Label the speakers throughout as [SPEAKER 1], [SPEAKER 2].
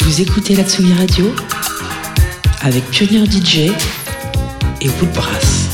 [SPEAKER 1] Vous écoutez la Tsugi Radio avec Pionnier DJ et Woodbrass.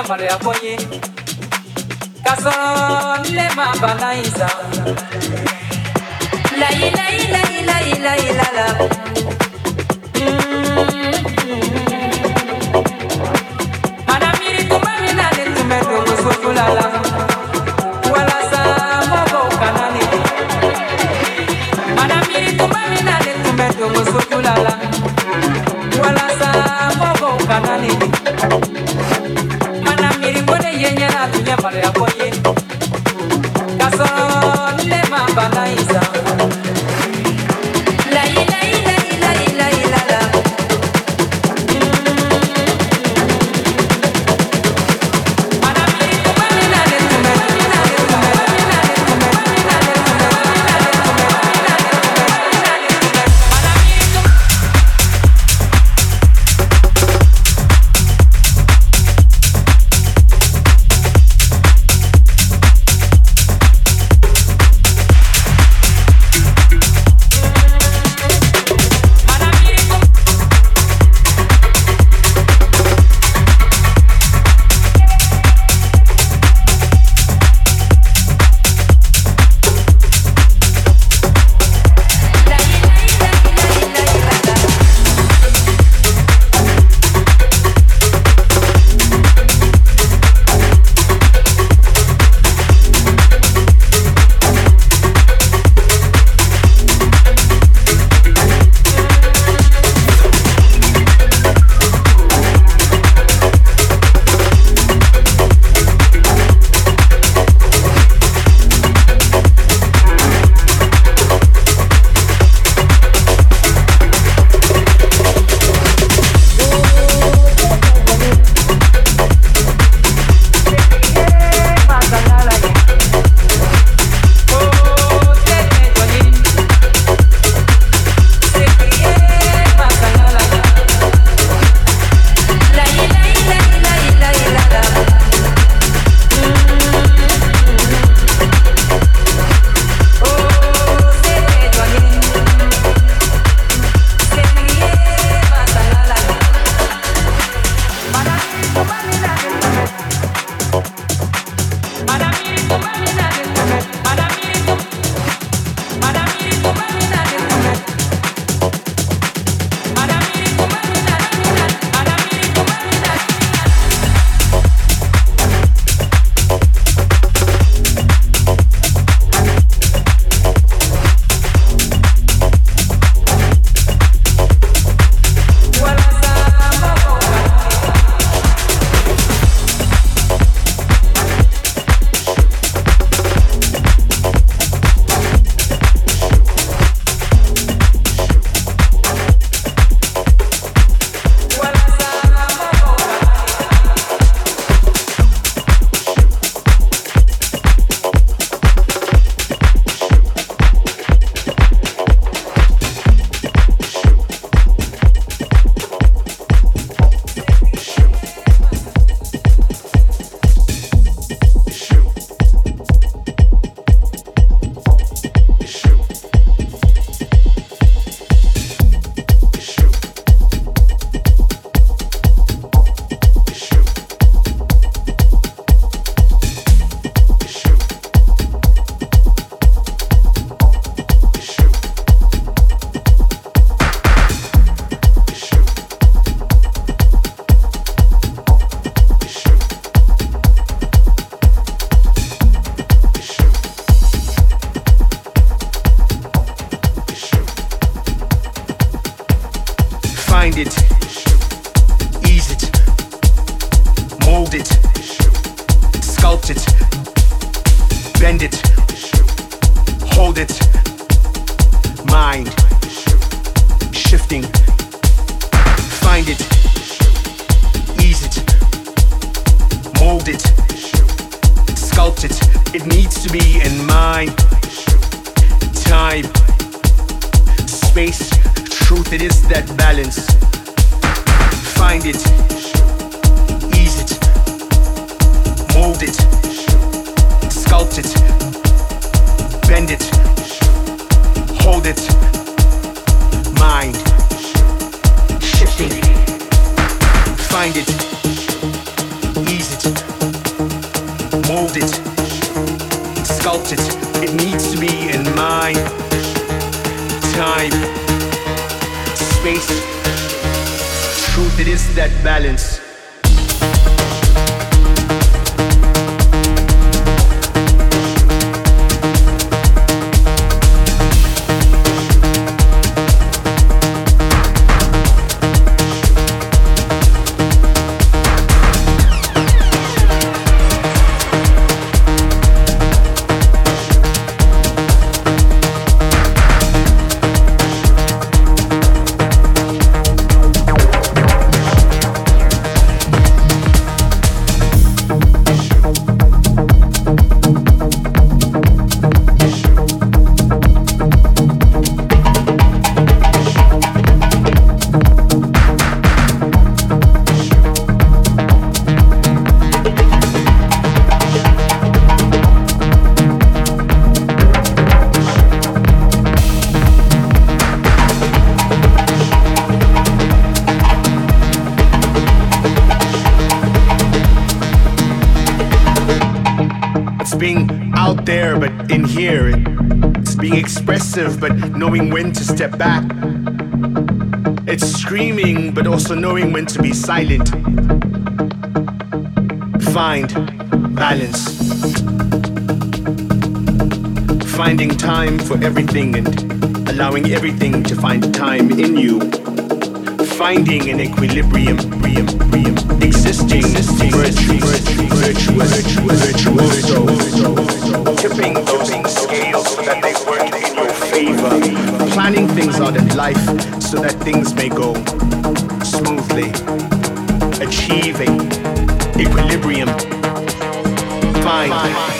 [SPEAKER 2] Ɲɛna tun ye maloya ko ye ka
[SPEAKER 3] expressive, but knowing when to step back. It's screaming, but also knowing when to be silent. Find balance. Finding time for everything and allowing everything to find time in you. Finding an equilibrium, existing, virtuous, tipping those scales so that they work in your favor. Planning things out in life so that things may go smoothly. Achieving equilibrium. Find